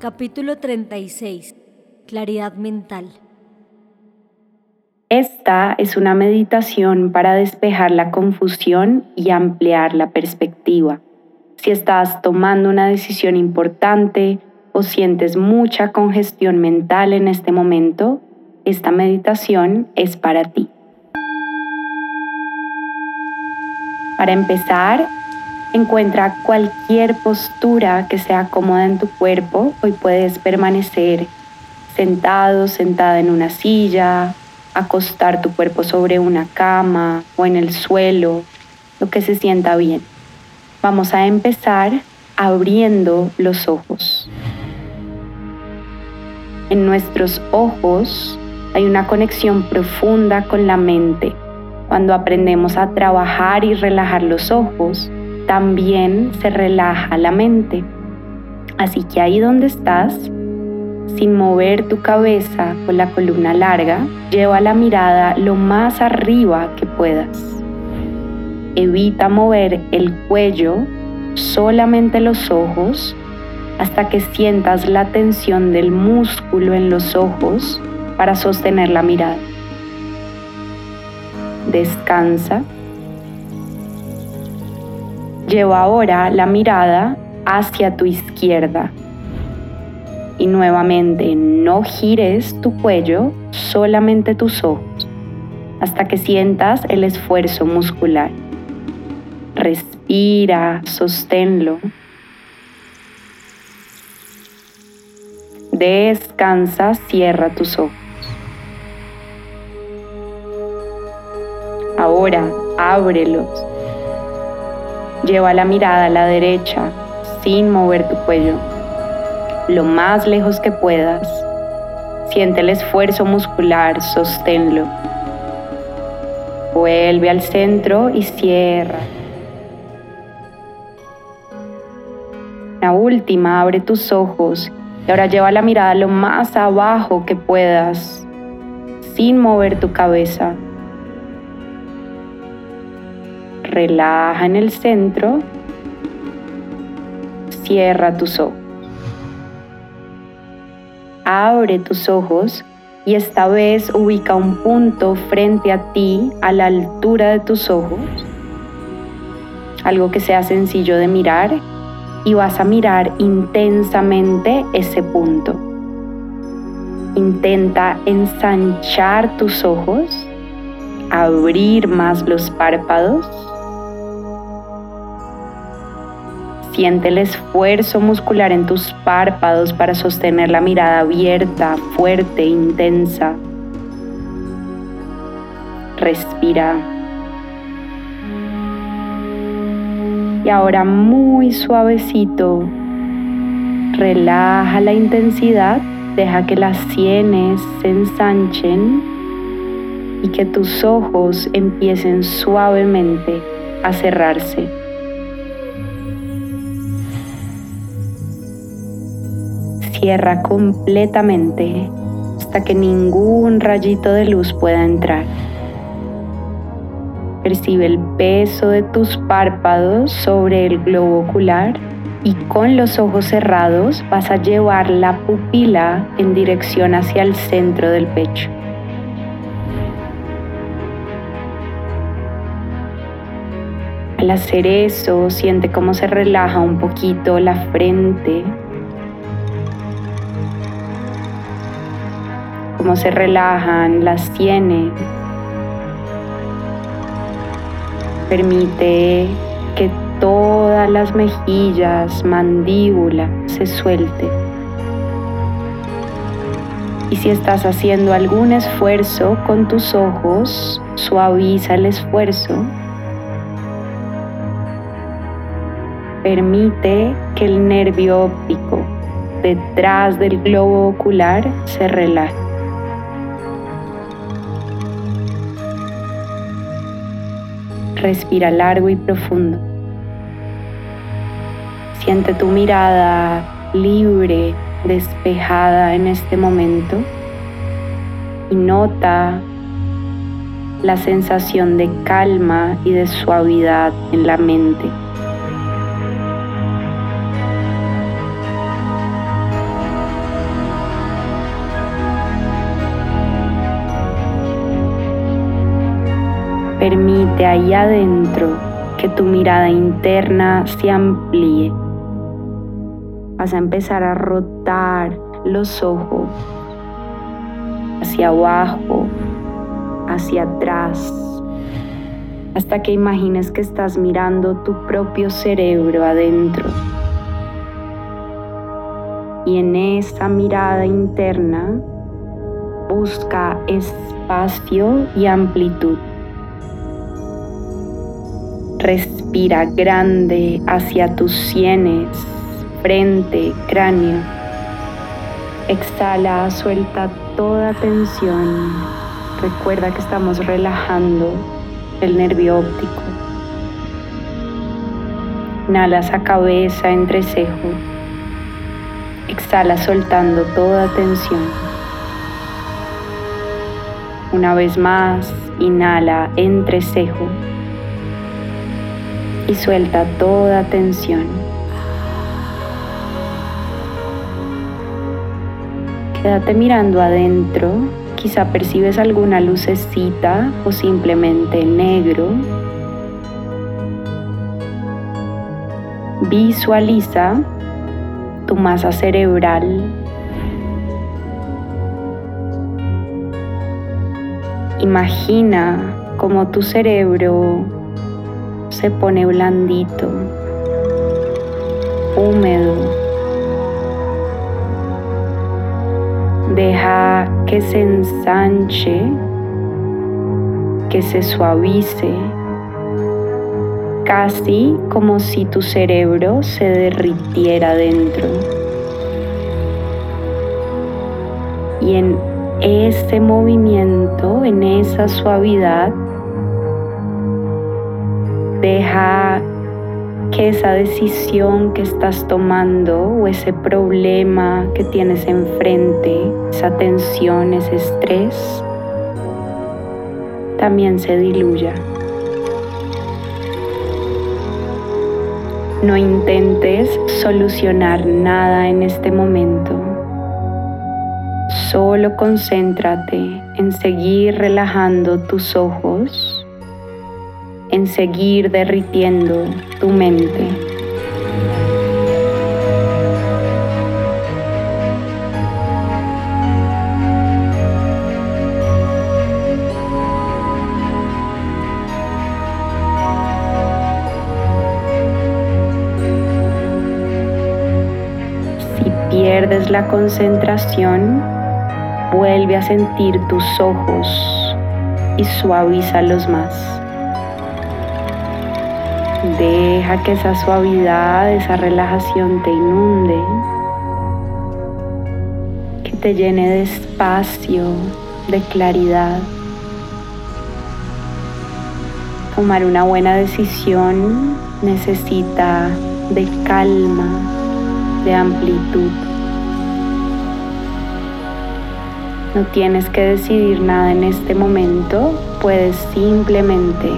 Capítulo 36. Claridad mental. Esta es una meditación para despejar la confusión y ampliar la perspectiva. Si estás tomando una decisión importante o sientes mucha congestión mental en este momento, esta meditación es para ti. Para empezar, encuentra cualquier postura que sea cómoda en tu cuerpo. Hoy puedes permanecer sentado, sentada en una silla, acostar tu cuerpo sobre una cama o en el suelo, lo que se sienta bien. Vamos a empezar abriendo los ojos. En nuestros ojos hay una conexión profunda con la mente. Cuando aprendemos a trabajar y relajar los ojos, también se relaja la mente. Así que ahí donde estás, sin mover tu cabeza con la columna larga, lleva la mirada lo más arriba que puedas. Evita mover el cuello, solamente los ojos, hasta que sientas la tensión del músculo en los ojos para sostener la mirada descansa. Lleva ahora la mirada hacia tu izquierda. Y nuevamente no gires tu cuello, solamente tus ojos, hasta que sientas el esfuerzo muscular. Respira, sosténlo. Descansa, cierra tus ojos. Ahora ábrelos. Lleva la mirada a la derecha sin mover tu cuello, lo más lejos que puedas. Siente el esfuerzo muscular, sosténlo. Vuelve al centro y cierra. La última, abre tus ojos y ahora lleva la mirada lo más abajo que puedas, sin mover tu cabeza. Relaja en el centro. Cierra tus ojos. Abre tus ojos y esta vez ubica un punto frente a ti a la altura de tus ojos. Algo que sea sencillo de mirar y vas a mirar intensamente ese punto. Intenta ensanchar tus ojos, abrir más los párpados Siente el esfuerzo muscular en tus párpados para sostener la mirada abierta, fuerte, intensa. Respira. Y ahora muy suavecito, relaja la intensidad, deja que las sienes se ensanchen y que tus ojos empiecen suavemente a cerrarse. Cierra completamente hasta que ningún rayito de luz pueda entrar. Percibe el peso de tus párpados sobre el globo ocular y con los ojos cerrados vas a llevar la pupila en dirección hacia el centro del pecho. Al hacer eso, siente cómo se relaja un poquito la frente cómo se relajan las sienes. Permite que todas las mejillas, mandíbula se suelte. Y si estás haciendo algún esfuerzo con tus ojos, suaviza el esfuerzo. Permite que el nervio óptico detrás del globo ocular se relaje. Respira largo y profundo. Siente tu mirada libre, despejada en este momento y nota la sensación de calma y de suavidad en la mente. Permite ahí adentro que tu mirada interna se amplíe. Vas a empezar a rotar los ojos hacia abajo, hacia atrás, hasta que imagines que estás mirando tu propio cerebro adentro. Y en esa mirada interna busca espacio y amplitud. Respira grande hacia tus sienes, frente, cráneo. Exhala, suelta toda tensión. Recuerda que estamos relajando el nervio óptico. Inhalas a cabeza, entrecejo. Exhala soltando toda tensión. Una vez más, inhala entrecejo y suelta toda tensión. Quédate mirando adentro, quizá percibes alguna lucecita o simplemente negro. Visualiza tu masa cerebral. Imagina cómo tu cerebro se pone blandito, húmedo. Deja que se ensanche, que se suavice, casi como si tu cerebro se derritiera dentro. Y en ese movimiento, en esa suavidad, Deja que esa decisión que estás tomando o ese problema que tienes enfrente, esa tensión, ese estrés, también se diluya. No intentes solucionar nada en este momento. Solo concéntrate en seguir relajando tus ojos en seguir derritiendo tu mente. Si pierdes la concentración, vuelve a sentir tus ojos y suavízalos más. Deja que esa suavidad, esa relajación te inunde, que te llene de espacio, de claridad. Tomar una buena decisión necesita de calma, de amplitud. No tienes que decidir nada en este momento, puedes simplemente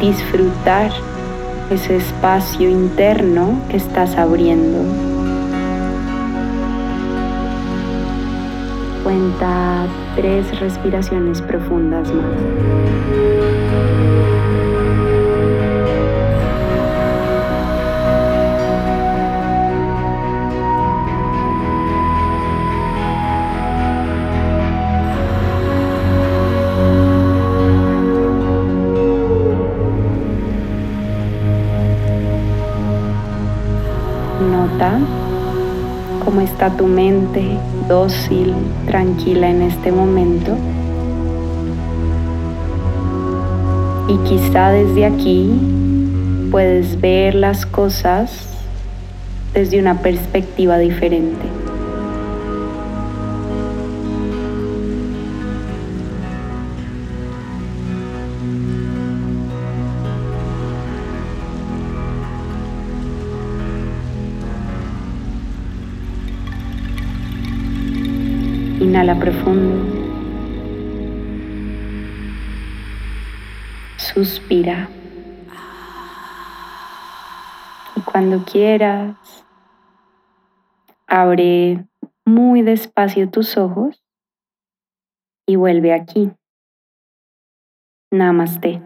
disfrutar ese espacio interno que estás abriendo. Cuenta tres respiraciones profundas más. Cómo está tu mente dócil, tranquila en este momento. Y quizá desde aquí puedes ver las cosas desde una perspectiva diferente. Suspira. Y cuando quieras, abre muy despacio tus ojos y vuelve aquí. Namaste.